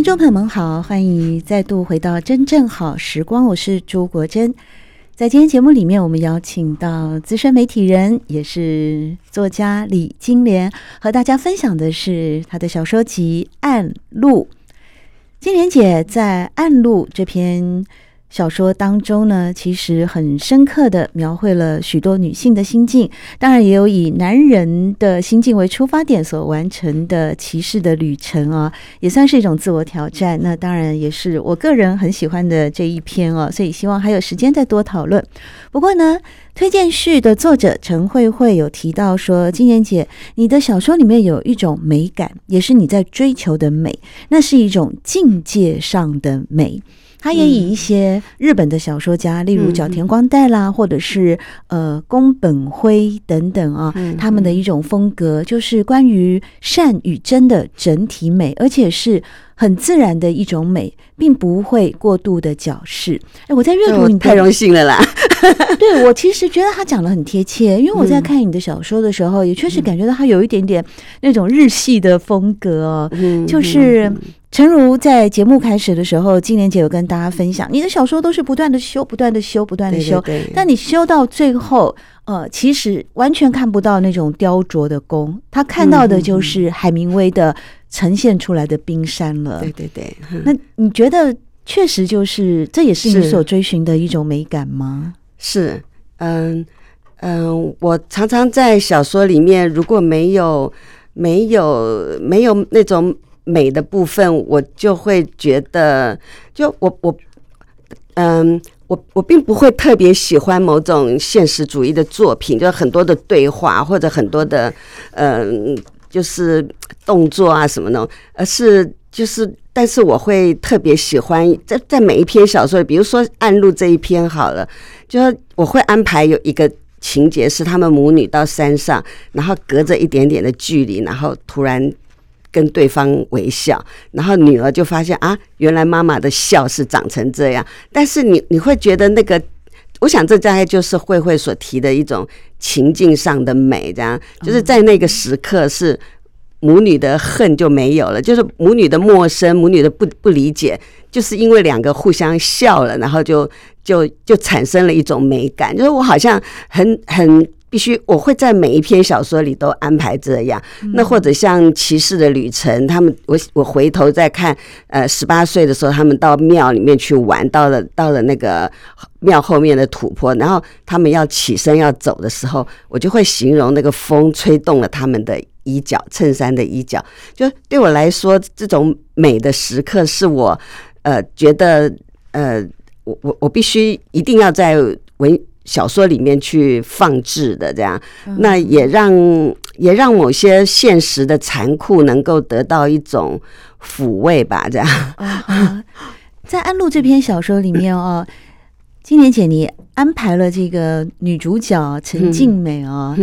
听众朋友们好，欢迎再度回到《真正好时光》，我是朱国珍。在今天节目里面，我们邀请到资深媒体人，也是作家李金莲，和大家分享的是她的小说集《暗路》。金莲姐在《暗路》这篇小说当中呢，其实很深刻的描绘了许多女性的心境，当然也有以男人的心境为出发点所完成的骑士的旅程啊，也算是一种自我挑战。那当然也是我个人很喜欢的这一篇哦，所以希望还有时间再多讨论。不过呢，推荐序的作者陈慧慧有提到说，金妍姐，你的小说里面有一种美感，也是你在追求的美，那是一种境界上的美。他也以一些日本的小说家，嗯、例如角田光代啦，嗯、或者是呃宫本辉等等啊，嗯、他们的一种风格，就是关于善与真的整体美，而且是很自然的一种美，并不会过度的矫饰。哎，我在阅读你太荣幸了啦！对，我其实觉得他讲的很贴切，因为我在看你的小说的时候，嗯、也确实感觉到他有一点点那种日系的风格哦，嗯、就是。诚如在节目开始的时候，金莲姐有跟大家分享，你的小说都是不断的修、不断的修、不断的修，对对对，但你修到最后，呃，其实完全看不到那种雕琢的工，他看到的就是海明威的呈现出来的冰山了。对对对，那你觉得确实就是这也是你所追寻的一种美感吗？是，嗯嗯，我常常在小说里面，如果没有没有没有那种。美的部分，我就会觉得，就我我，嗯，我我并不会特别喜欢某种现实主义的作品，就很多的对话或者很多的，嗯，就是动作啊什么的，而是就是，但是我会特别喜欢在在每一篇小说里，比如说《暗路》这一篇好了，就我会安排有一个情节是他们母女到山上，然后隔着一点点的距离，然后突然。跟对方微笑，然后女儿就发现啊，原来妈妈的笑是长成这样。但是你你会觉得那个，我想这大概就是慧慧所提的一种情境上的美，这样就是在那个时刻是母女的恨就没有了，就是母女的陌生，母女的不不理解，就是因为两个互相笑了，然后就就就产生了一种美感，就是我好像很很。必须，我会在每一篇小说里都安排这样。那或者像《骑士的旅程》，他们我我回头再看，呃，十八岁的时候，他们到庙里面去玩，到了到了那个庙后面的土坡，然后他们要起身要走的时候，我就会形容那个风吹动了他们的衣角，衬衫的衣角。就对我来说，这种美的时刻是我呃觉得呃，我我我必须一定要在文。小说里面去放置的这样，那也让也让某些现实的残酷能够得到一种抚慰吧，这样。在《安陆》这篇小说里面哦，金莲姐你。安排了这个女主角陈静美啊，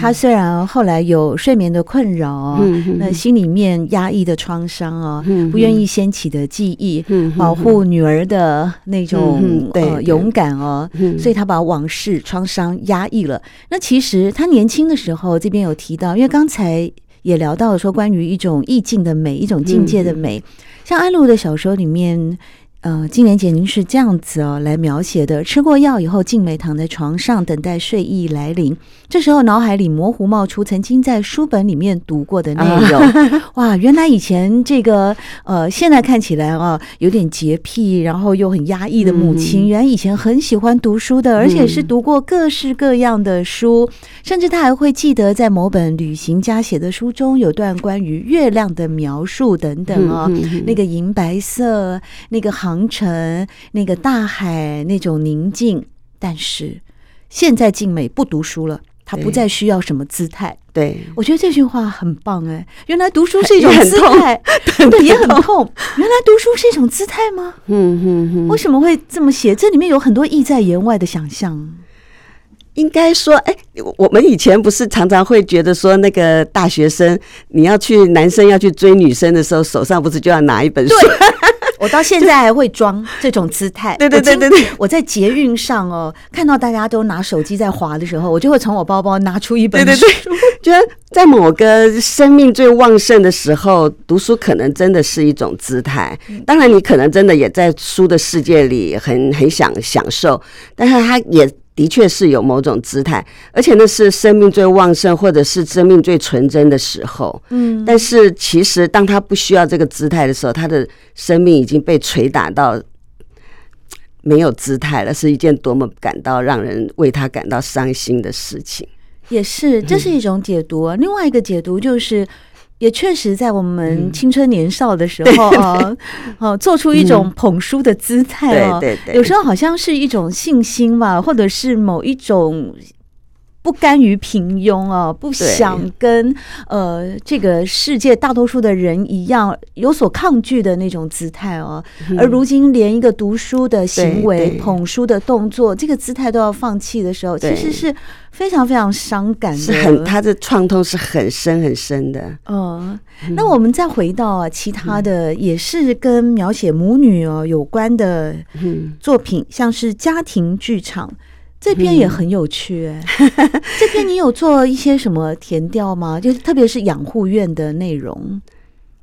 她虽然后来有睡眠的困扰，那心里面压抑的创伤啊，不愿意掀起的记忆，保护女儿的那种呃勇敢哦，所以她把往事创伤压抑了。那其实她年轻的时候，这边有提到，因为刚才也聊到了说关于一种意境的美，一种境界的美，像安禄的小说里面。呃，金莲姐，您是这样子哦来描写的：吃过药以后，静美躺在床上等待睡意来临。这时候脑海里模糊冒出曾经在书本里面读过的内容。哇，原来以前这个呃，现在看起来啊有点洁癖，然后又很压抑的母亲，原来以前很喜欢读书的，而且是读过各式各样的书，甚至他还会记得在某本旅行家写的书中有段关于月亮的描述等等哦，那个银白色，那个航。程，那个大海，那种宁静。但是现在静美不读书了，他不再需要什么姿态。对，我觉得这句话很棒哎。原来读书是一种姿态，对，也很痛。原来读书是一种姿态吗？嗯嗯嗯。为什么会这么写？这里面有很多意在言外的想象。应该说，哎，我们以前不是常常会觉得说，那个大学生你要去男生要去追女生的时候，手上不是就要拿一本书？我到现在还会装这种姿态。对对对对对，我在捷运上哦，看到大家都拿手机在滑的时候，我就会从我包包拿出一本书。对对对，觉得在某个生命最旺盛的时候，读书可能真的是一种姿态。当然，你可能真的也在书的世界里很很想享受，但是它也。的确是有某种姿态，而且那是生命最旺盛，或者是生命最纯真的时候。嗯，但是其实当他不需要这个姿态的时候，他的生命已经被捶打到没有姿态了，是一件多么感到让人为他感到伤心的事情。也是，这是一种解读。嗯，另外一个解读就是。也确实在我们青春年少的时候啊，做出一种捧书的姿态哦，对对对，有时候好像是一种信心吧，或者是某一种。不甘于平庸啊，不想跟呃这个世界大多数的人一样有所抗拒的那种姿态哦。而如今连一个读书的行为、捧书的动作，这个姿态都要放弃的时候，其实是非常非常伤感的。是很，他的创痛是很深很深的。嗯，那我们再回到啊，其他的也是跟描写母女哦有关的作品，像是家庭剧场。这篇也很有趣哎、欸，这篇你有做一些什么填调吗？就是特别是养护院的内容。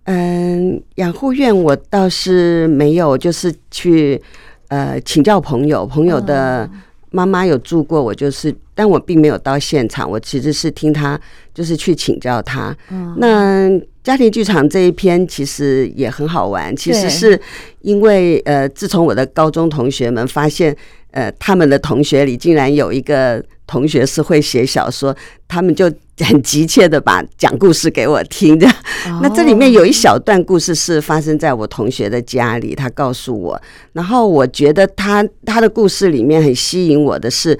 嗯，养护院我倒是没有，就是去呃请教朋友，朋友的妈妈有住过，我就是，但我并没有到现场，我其实是听他，就是去请教他。嗯，那家庭剧场这一篇其实也很好玩，其实是因为呃，自从我的高中同学们发现。呃，他们的同学里竟然有一个同学是会写小说，他们就很急切的把讲故事给我听。这样，那这里面有一小段故事是发生在我同学的家里，他告诉我。然后我觉得他他的故事里面很吸引我的是，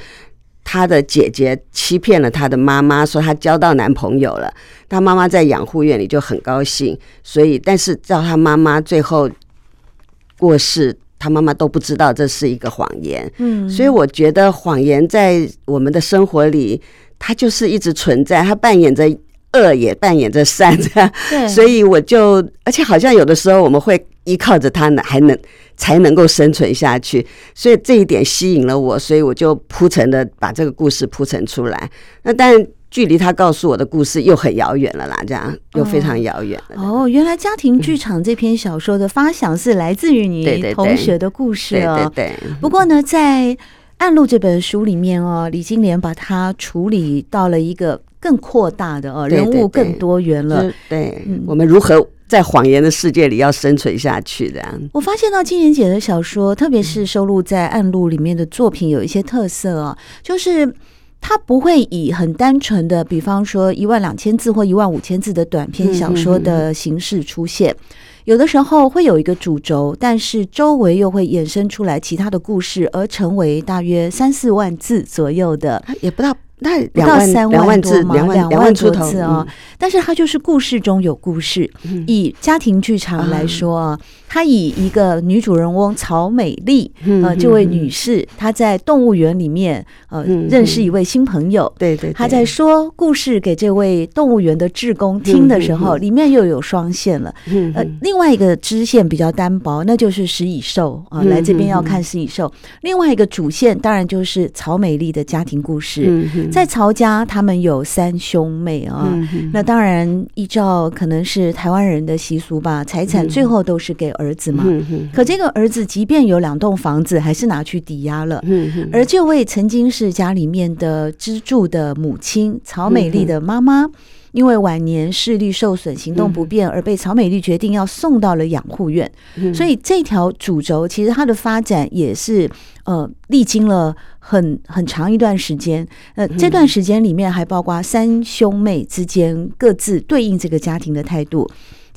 他的姐姐欺骗了他的妈妈，说他交到男朋友了。他妈妈在养护院里就很高兴，所以但是叫他妈妈最后过世。他妈妈都不知道这是一个谎言，嗯，所以我觉得谎言在我们的生活里，它就是一直存在，它扮演着恶，也扮演着善，这样。对，所以我就，而且好像有的时候我们会依靠着它呢，还能才能够生存下去，所以这一点吸引了我，所以我就铺陈的把这个故事铺陈出来。那但。距离他告诉我的故事又很遥远了啦，这样又非常遥远了。哦，原来家庭剧场这篇小说的发想是来自于你同学的故事哦。对对。不过呢，在《暗路》这本书里面哦，李金莲把它处理到了一个更扩大的哦，人物更多元了。对，我们如何在谎言的世界里要生存下去？这样。我发现到金莲姐的小说，特别是收录在《暗路》里面的作品，有一些特色哦，就是。他不会以很单纯的，比方说一万两千字或一万五千字的短篇小说的形式出现，有的时候会有一个主轴，但是周围又会衍生出来其他的故事，而成为大约三四万字左右的，也不到。那不到三万多吗？两万两万多字啊！但是它就是故事中有故事。以家庭剧场来说啊，它以一个女主人翁曹美丽呃这位女士，她在动物园里面呃认识一位新朋友。对对，她在说故事给这位动物园的志工听的时候，里面又有双线了。呃，另外一个支线比较单薄，那就是食蚁兽啊，来这边要看食蚁兽。另外一个主线当然就是曹美丽的家庭故事。在曹家，他们有三兄妹啊。那当然，依照可能是台湾人的习俗吧，财产最后都是给儿子嘛。可这个儿子，即便有两栋房子，还是拿去抵押了。而这位曾经是家里面的支柱的母亲，曹美丽的妈妈。因为晚年视力受损、行动不便，而被曹美丽决定要送到了养护院。所以这条主轴其实它的发展也是呃历经了很很长一段时间。呃，这段时间里面还包括三兄妹之间各自对应这个家庭的态度。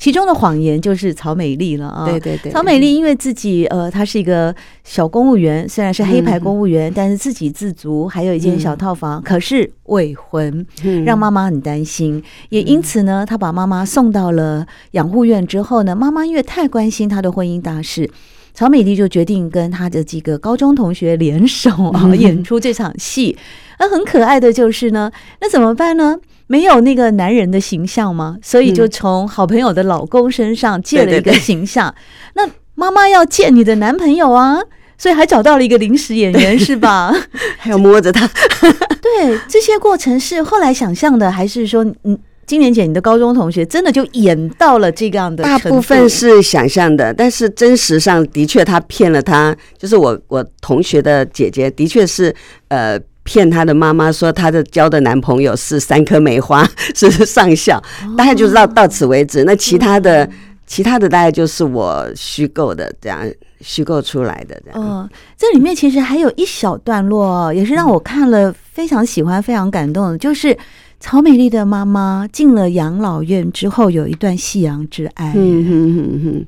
其中的谎言就是曹美丽了啊。对对对，曹美丽因为自己呃，她是一个小公务员，虽然是黑牌公务员，嗯、但是自给自足，还有一间小套房，嗯、可是未婚，让妈妈很担心。嗯、也因此呢，她把妈妈送到了养护院之后呢，妈妈因为太关心她的婚姻大事。曹美丽就决定跟她的几个高中同学联手啊，演出这场戏。那很可爱的就是呢，那怎么办呢？没有那个男人的形象吗？所以就从好朋友的老公身上借了一个形象。那妈妈要见你的男朋友啊，所以还找到了一个临时演员，是吧？还要摸着他。对，这些过程是后来想象的，还是说嗯？金莲姐，你的高中同学真的就演到了这样的？大部分是想象的，但是真实上的确他骗了他。就是我我同学的姐姐，的确是呃骗她的妈妈说她的交的男朋友是三颗梅花，是上校。大概就是到到此为止。那其他的其他的大概就是我虚构的这样虚构出来的这样。哦，这里面其实还有一小段落，也是让我看了非常喜欢、非常感动的，就是。曹美丽的妈妈进了养老院之后，有一段夕阳之爱。嗯哼哼哼，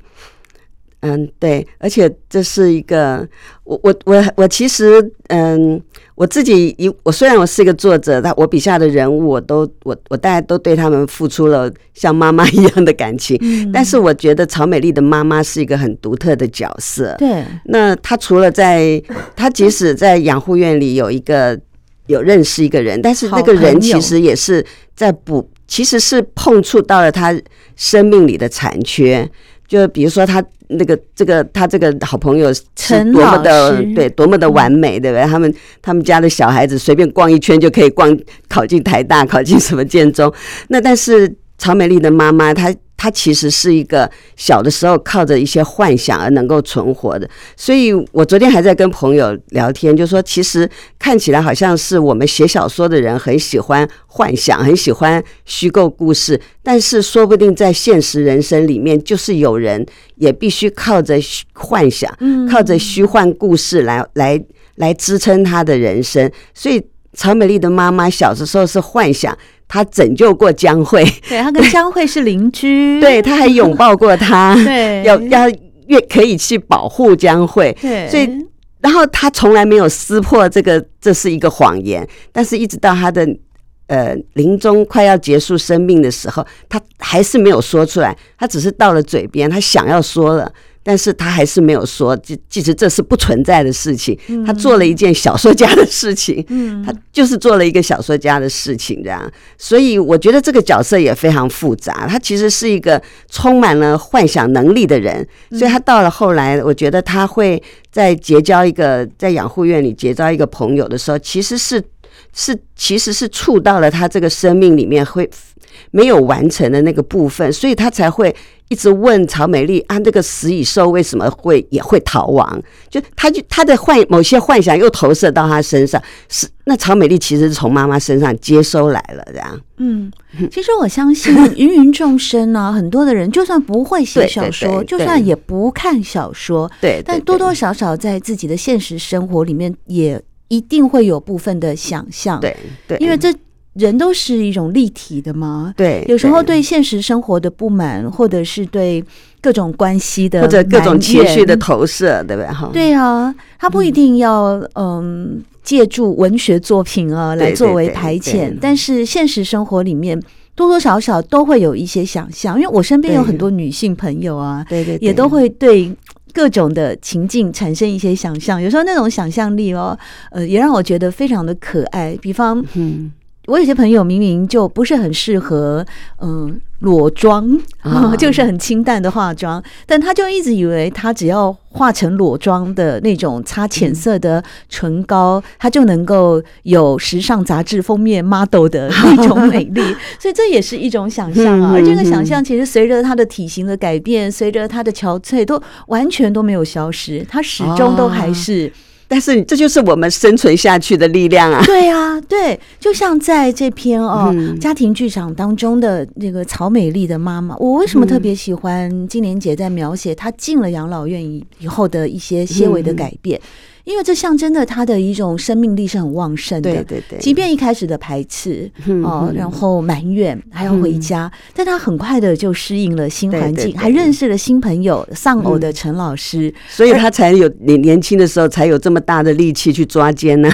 嗯，对，而且这是一个，我我我我其实，嗯，我自己一我虽然我是一个作者，但我笔下的人物，我都我我大家都对他们付出了像妈妈一样的感情。嗯，但是我觉得曹美丽的妈妈是一个很独特的角色。对，那她除了在，她即使在养护院里有一个。有认识一个人，但是那个人其实也是在补，其实是碰触到了她生命里的残缺。就比如说他那个这个他这个好朋友是多么的对，多么的完美，对不对？他们他们家的小孩子随便逛一圈就可以逛考进台大，考进什么建中。那但是曹美丽的妈妈她。他其实是一个小的时候靠着一些幻想而能够存活的，所以我昨天还在跟朋友聊天，就说其实看起来好像是我们写小说的人很喜欢幻想，很喜欢虚构故事，但是说不定在现实人生里面，就是有人也必须靠着幻想，靠着虚幻故事来来来支撑他的人生。所以曹美丽的妈妈小的时候是幻想。她拯救过江蕙，对，她跟江蕙是邻居，对，她还拥抱过她，对，要要越可以去保护江蕙，对，所以然后她从来没有撕破这个，这是一个谎言，但是一直到她的呃临终快要结束生命的时候，他还是没有说出来，他只是到了嘴边，他想要说了。但是他还是没有说，即即使这是不存在的事情，他做了一件小说家的事情，他就是做了一个小说家的事情，这样。所以我觉得这个角色也非常复杂，他其实是一个充满了幻想能力的人，所以他到了后来，我觉得他会在结交一个在养护院里结交一个朋友的时候，其实是是其实是触到了他这个生命里面会没有完成的那个部分，所以他才会。一直问曹美丽啊，那个食蚁兽为什么会也会逃亡？就他就他的幻某些幻想又投射到他身上，是那曹美丽其实是从妈妈身上接收来了，这样。嗯，其实我相信芸芸众生呢，很多的人就算不会写小说，就算也不看小说，对，对，对，但多多少少在自己的现实生活里面，也一定会有部分的想象，对对，因为这。人都是一种立体的嘛，对，有时候对。现实生活的不满，或者是对各种关系的或者各种情绪的投射，对不对？哈，对啊，他不一定要嗯。借助文学作品啊来作为排遣，但是现实生活里面多多少少都会有一些想象，因为我身边有很多女性朋友啊，对对，也都会对各种的情境产生一些想象，有时候那种想象力哦，呃，也让我觉得非常的可爱，比方嗯。我有些朋友明明就不是很适合，嗯，裸妆，就是很清淡的化妆，但他就一直以为他只要化成裸妆的那种擦浅色的唇膏，他就能够有时尚杂志封面 model 的那种美丽，所以这也是一种想象啊。而这个想象其实随着他的体型的改变，随着他的憔悴，都完全都没有消失，他始终都还是。但是这就是我们生存下去的力量啊！对啊，对，就像在这篇哦、嗯、家庭剧场当中的那个曹美丽的妈妈，我为什么特别喜欢金莲姐在描写她进了养老院以以后的一些些微的改变？因为这象征着他的一种生命力是很旺盛的。对对对，即便一开始的排斥哦，然后埋怨还要回家，但他很快的就适应了新环境，还认识了新朋友丧偶的陈老师，所以他才有年年轻的时候才有这么大的力气去抓奸呢。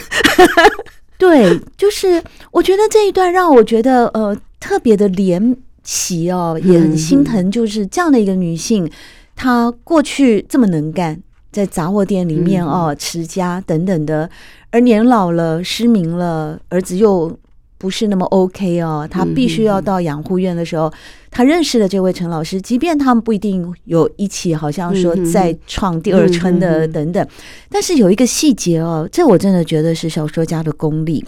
对，就是我觉得这一段让我觉得呃特别的怜惜哦，也很心疼，就是这样的一个女性，她过去这么能干。在杂货店里面哦，持家等等的，而年老了失明了，儿子又不是那么 OK 哦，他必须要到养护院的时候，他认识了这位陈老师，即便他们不一定有一起，好像说再创第二春的等等，但是有一个细节哦，这我真的觉得是小说家的功力，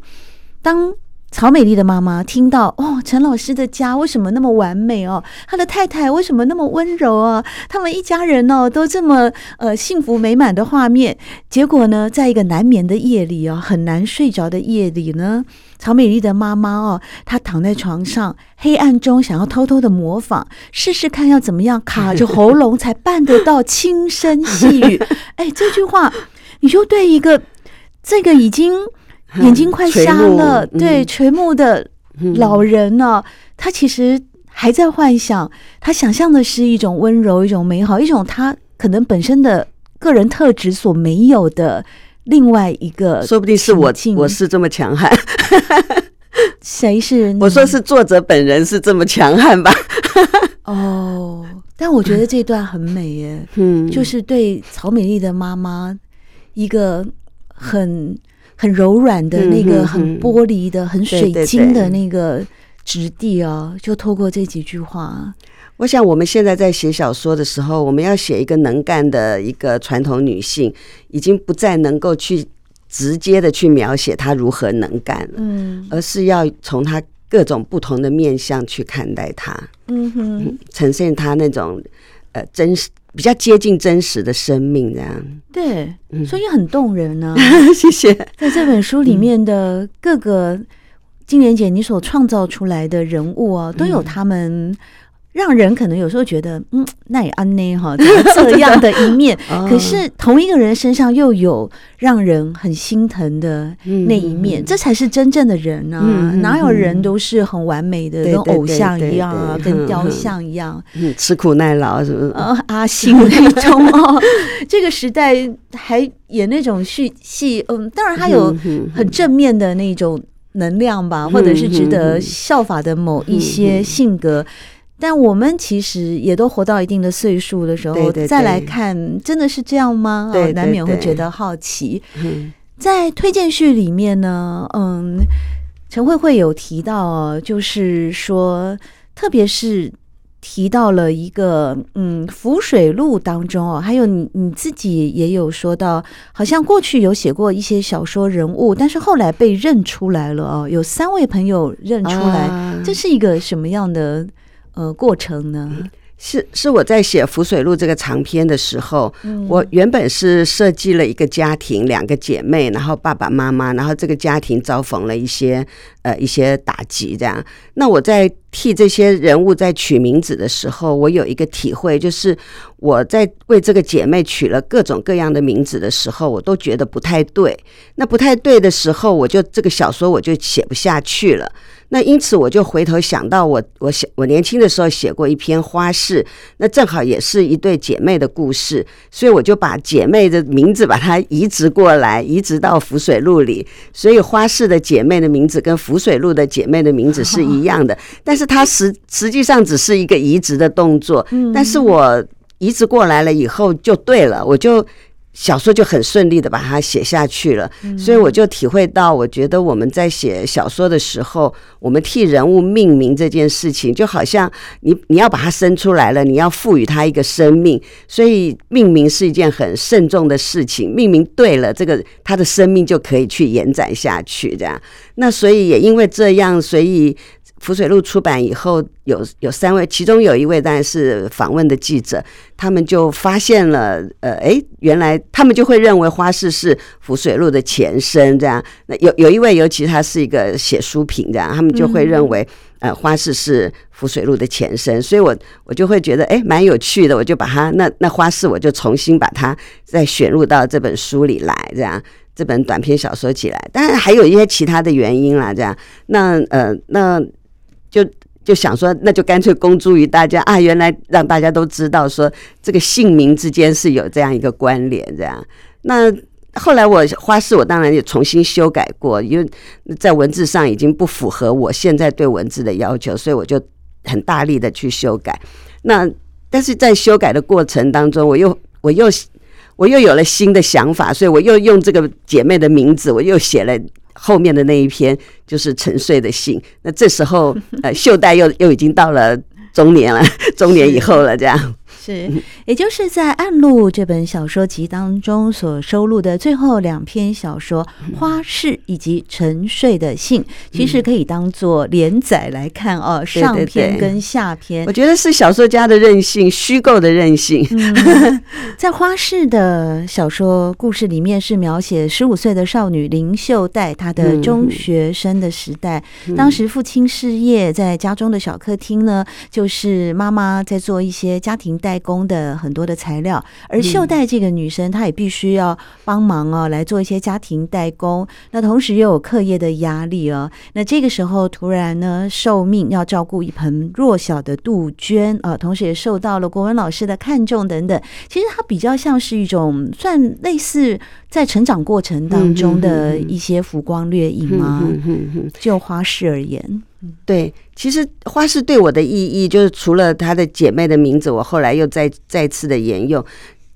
当。曹美丽的妈妈听到哦，陈老师的家为什么那么完美哦？他的太太为什么那么温柔啊？他们一家人哦，都这么呃幸福美满的画面。结果呢，在一个难眠的夜里哦，很难睡着的夜里呢，曹美丽的妈妈哦，她躺在床上，黑暗中想要偷偷的模仿，试试看要怎么样卡着喉咙才办得到轻声细语。哎，这句话你就对一个这个已经。眼睛快瞎了，对，垂目的老人呢、啊，他其实还在幻想，他想象的是一种温柔，一种美好，一种他可能本身的个人特质所没有的另外一个，说不定是我，我是这么强悍，谁是？我说是作者本人是这么强悍吧？哦，但我觉得这段很美耶，嗯，就是对曹美丽的妈妈一个很。很柔软的那个，很玻璃的、很水晶的那个质地哦，就透过这几句话。我想我们现在在写小说的时候，我们要写一个能干的一个传统女性，已经不再能够去直接的去描写她如何能干了，嗯，而是要从她各种不同的面相去看待她，嗯哼，呈现她那种呃真实。比较接近真实的生命，这样对，所以很动人呢、啊。谢谢。在这本书里面的各个金莲姐，你所创造出来的人物啊，都有他们。让人可能有时候觉得，嗯，那也安呢哈，这样的一面。可是同一个人身上又有让人很心疼的那一面，这才是真正的人啊！哪有人都是很完美的，跟偶像一样啊，跟雕像一样，吃苦耐劳是不是？呃，阿信那种哦，这个时代还演那种戏戏，嗯，当然他有很正面的那种能量吧，或者是值得效法的某一些性格。但我们其实也都活到一定的岁数的时候，对对对，再来看，真的是这样吗？难免会觉得好奇。嗯、在推荐序里面呢，嗯，陈慧慧有提到，就是说，特别是提到了一个，嗯，《浮水路》当中哦，还有你你自己也有说到，好像过去有写过一些小说人物，但是后来被认出来了哦，有三位朋友认出来，啊、这是一个什么样的？呃，过程呢？是是我在写《浮水路》这个长篇的时候，嗯、我原本是设计了一个家庭，两个姐妹，然后爸爸妈妈，然后这个家庭遭逢了一些呃一些打击，这样。那我在替这些人物在取名字的时候，我有一个体会，就是我在为这个姐妹取了各种各样的名字的时候，我都觉得不太对。那不太对的时候，我就这个小说我就写不下去了。那因此我就回头想到我我写我年轻的时候写过一篇花式，那正好也是一对姐妹的故事，所以我就把姐妹的名字把它移植过来，移植到浮水录里。所以花式的姐妹的名字跟浮水录的姐妹的名字是一样的，但是它实实际上只是一个移植的动作。但是我移植过来了以后就对了，我就。小说就很顺利的把它写下去了，所以我就体会到，我觉得我们在写小说的时候，我们替人物命名这件事情，就好像你你要把它生出来了，你要赋予它一个生命，所以命名是一件很慎重的事情。命名对了，这个它的生命就可以去延展下去。这样，那所以也因为这样，所以。浮水路出版以后，有有三位，其中有一位当然是访问的记者，他们就发现了，呃，哎，原来他们就会认为花市是浮水路的前身，这样。那有有一位，尤其他是一个写书评，这样，他们就会认为，呃，花市是浮水路的前身。所以我我就会觉得，哎，蛮有趣的，我就把它那那花市，我就重新把它再选入到这本书里来，这样。这本短篇小说起来，当然还有一些其他的原因啦，这样。那呃，那。就想说，那就干脆公诸于大家啊！原来让大家都知道说，这个姓名之间是有这样一个关联，这样。那后来我花式，我当然也重新修改过，因为在文字上已经不符合我现在对文字的要求，所以我就很大力的去修改。那但是在修改的过程当中，我又我又我又有了新的想法，所以我又用这个姐妹的名字，我又写了。后面的那一篇就是沉睡的信，那这时候呃，秀带又又已经到了中年了，中年以后了，这样。是，也就是在《暗路》这本小说集当中所收录的最后两篇小说《花式》以及《沉睡的信》，其实可以当做连载来看哦，上篇跟下篇。我觉得是小说家的任性，虚构的任性。嗯、在《花式》的小说故事里面，是描写十五岁的少女林秀黛她的中学生的时代。当时父亲失业，在家中的小客厅呢，就是妈妈在做一些家庭代。代工的很多的材料，而秀黛这个女生，她也必须要帮忙哦，来做一些家庭代工。那同时又有课业的压力哦。那这个时候突然呢，受命要照顾一盆弱小的杜鹃啊，同时也受到了国文老师的看重等等。其实它比较像是一种算类似在成长过程当中的一些浮光掠影吗？就花式而言。对，其实花式对我的意义，就是除了她的姐妹的名字，我后来又再再次的沿用，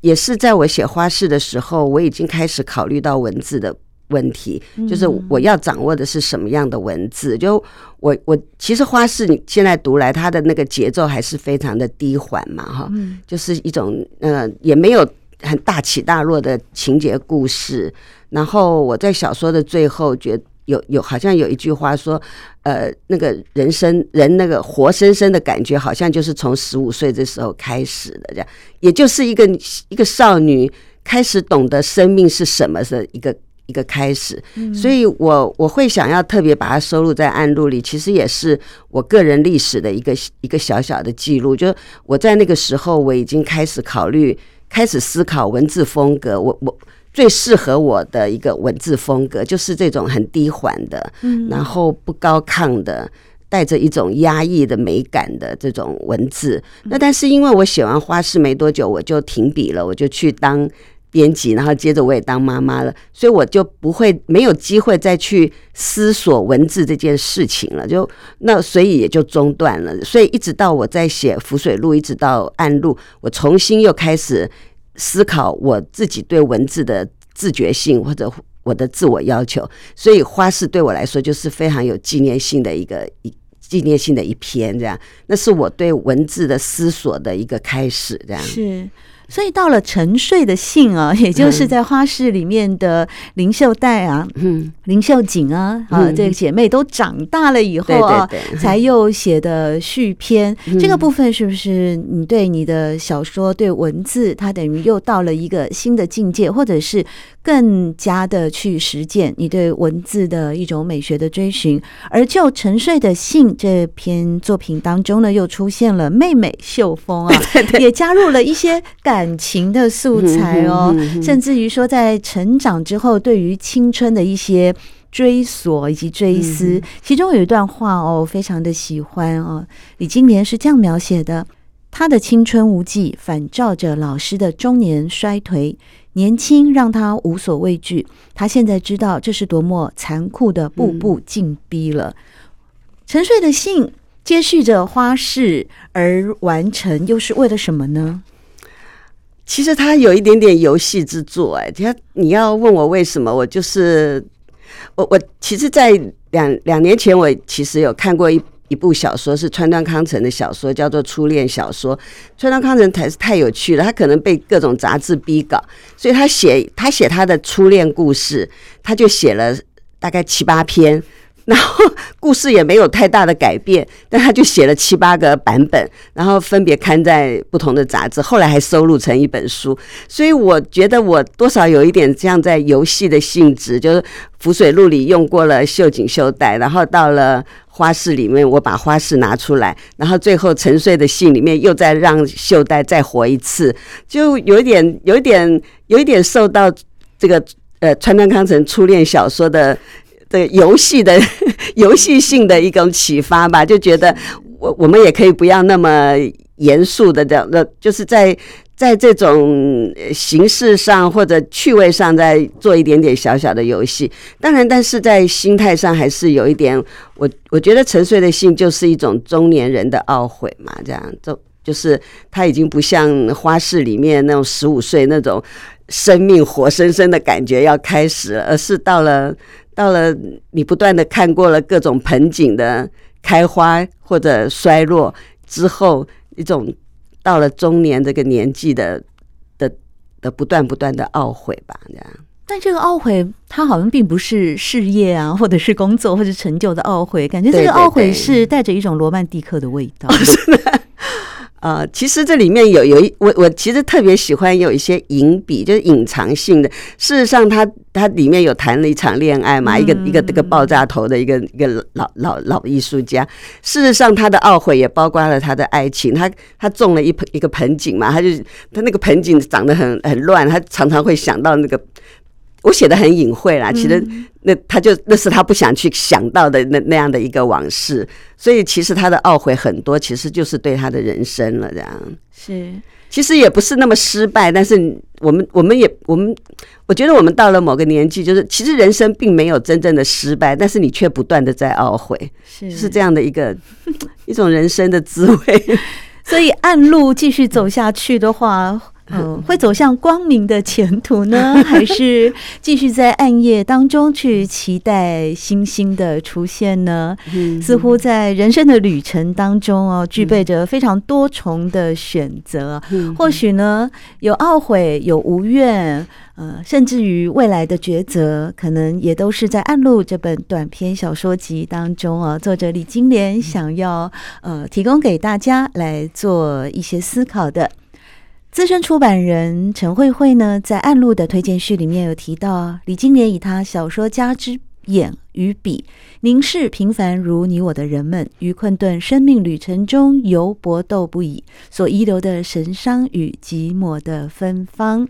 也是在我写花式的时候，我已经开始考虑到文字的问题，就是我要掌握的是什么样的文字。就我我其实花式你现在读来，它的那个节奏还是非常的低缓嘛，哈，就是一种呃，也没有很大起大落的情节故事。然后我在小说的最后觉得。有有好像有一句话说，呃，那个人生人那个活生生的感觉，好像就是从十五岁这时候开始的，这样，也就是一个一个少女开始懂得生命是什么的一个一个开始。所以我我会想要特别把它收录在暗录里，其实也是我个人历史的一个一个小小的记录。就我在那个时候，我已经开始考虑，开始思考文字风格。我我。最适合我的一个文字风格，就是这种很低缓的，然后不高亢的，带着一种压抑的美感的这种文字。那但是因为我写完花式没多久，我就停笔了，我就去当编辑，然后接着我也当妈妈了，所以我就不会没有机会再去思索文字这件事情了。就那所以也就中断了。所以一直到我在写浮水路，一直到暗路，我重新又开始。思考我自己对文字的自觉性或者我的自我要求，所以花式对我来说就是非常有纪念性的一个一纪念性的一篇，这样，那是我对文字的思索的一个开始，这样。是。所以到了沉睡的信啊，也就是在花市里面的林秀黛啊，嗯，林秀锦啊，啊，这个姐妹都长大了以后啊，才又写的续篇。这个部分是不是你对你的小说对文字，它等于又到了一个新的境界，或者是更加的去实践你对文字的一种美学的追寻？而就沉睡的信这篇作品当中呢，又出现了妹妹秀峰啊，也加入了一些感。感情的素材哦，甚至于说，在成长之后，对于青春的一些追索以及追思，其中有一段话哦，非常的喜欢哦。李金莲是这样描写的：他的青春无忌，反照着老师的中年衰颓。年轻让他无所畏惧，他现在知道这是多么残酷的步步进逼了。沉睡的信接续着花式而完成，又是为了什么呢？其实他有一点点游戏之作，哎，他你要问我为什么，我就是我我其实，在两两年前，我其实有看过一一部小说，是川端康成的小说，叫做《初恋小说》。川端康成才是太有趣了，他可能被各种杂志逼稿，所以他写他写他的初恋故事，他就写了大概七八篇。然后故事也没有太大的改变，但他就写了七八个版本，然后分别刊在不同的杂志，后来还收录成一本书。所以我觉得我多少有一点像在游戏的性质，就是浮水录里用过了绣锦绣带，然后到了花式里面，我把花式拿出来，然后最后沉睡的信里面又再让绣带再活一次，就有一点，有一点，有一点受到这个呃川端康成初恋小说的对游戏的 游戏性的一种启发吧，就觉得我我们也可以不要那么严肃的这样，那就是在。在这种形式上或者趣味上，再做一点点小小的游戏，当然，但是在心态上还是有一点。我我觉得沉睡的性就是一种中年人的懊悔嘛，这样就就是他已经不像花市里面那种十五岁那种生命活生生的感觉要开始了，而是到了到了你不断的看过了各种盆景的开花或者衰落之后一种。到了中年这个年纪的的的不断不断的懊悔吧，这样。但这个懊悔，它好像并不是事业啊，或者是工作或者成就的懊悔，感觉这个懊悔是带着一种罗曼蒂克的味道。对对对呃，其实这里面有有一我我其实特别喜欢有一些隐笔，就是隐藏性的。事实上他，他他里面有谈了一场恋爱嘛，一个一个这个爆炸头的一个一个老老老艺术家。事实上，他的懊悔也包括了他的爱情。他他种了一盆一个盆景嘛，他就他那个盆景长得很很乱，他常常会想到那个。我写的很隐晦啦，其实那他就那是他不想去想到的那那样的一个往事，所以其实他的懊悔很多，其实就是对他的人生了这样。是，其实也不是那么失败，但是我们我们也我们，我觉得我们到了某个年纪，就是其实人生并没有真正的失败，但是你却不断的在懊悔，是是这样的一个一种人生的滋味。所以暗路继续走下去的话。嗯，会走向光明的前途呢，还是继续在暗夜当中去期待星星的出现呢？似乎在人生的旅程当中哦，具备着非常多重的选择。或许呢，有懊悔，有无怨，呃，甚至于未来的抉择，可能也都是在《暗路》这本短篇小说集当中啊，作者李金莲想要呃提供给大家来做一些思考的。资深出版人陈慧慧呢，在《暗路》的推荐序里面有提到，李金莲以他小说家之眼与笔，凝视平凡如你我的人们，于困顿生命旅程中犹搏斗不已，所遗留的神伤与寂寞的芬芳。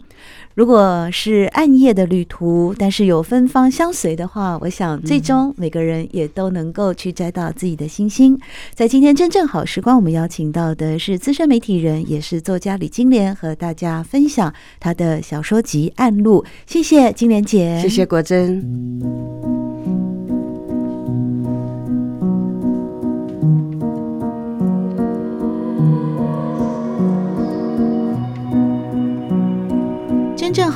如果是暗夜的旅途，但是有芬芳相随的话，我想最终每个人也都能够去摘到自己的星星。在今天真正好时光，我们邀请到的是资深媒体人，也是作家李金莲，和大家分享他的小说集《暗路》。谢谢金莲姐，谢谢国珍。真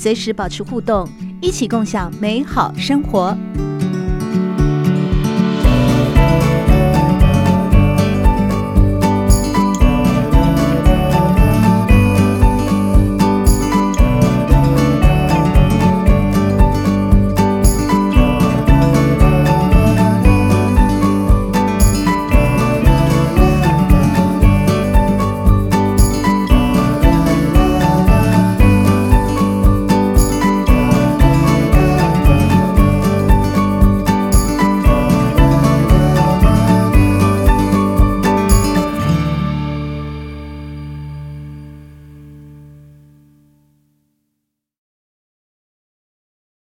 随时保持互动，一起共享美好生活。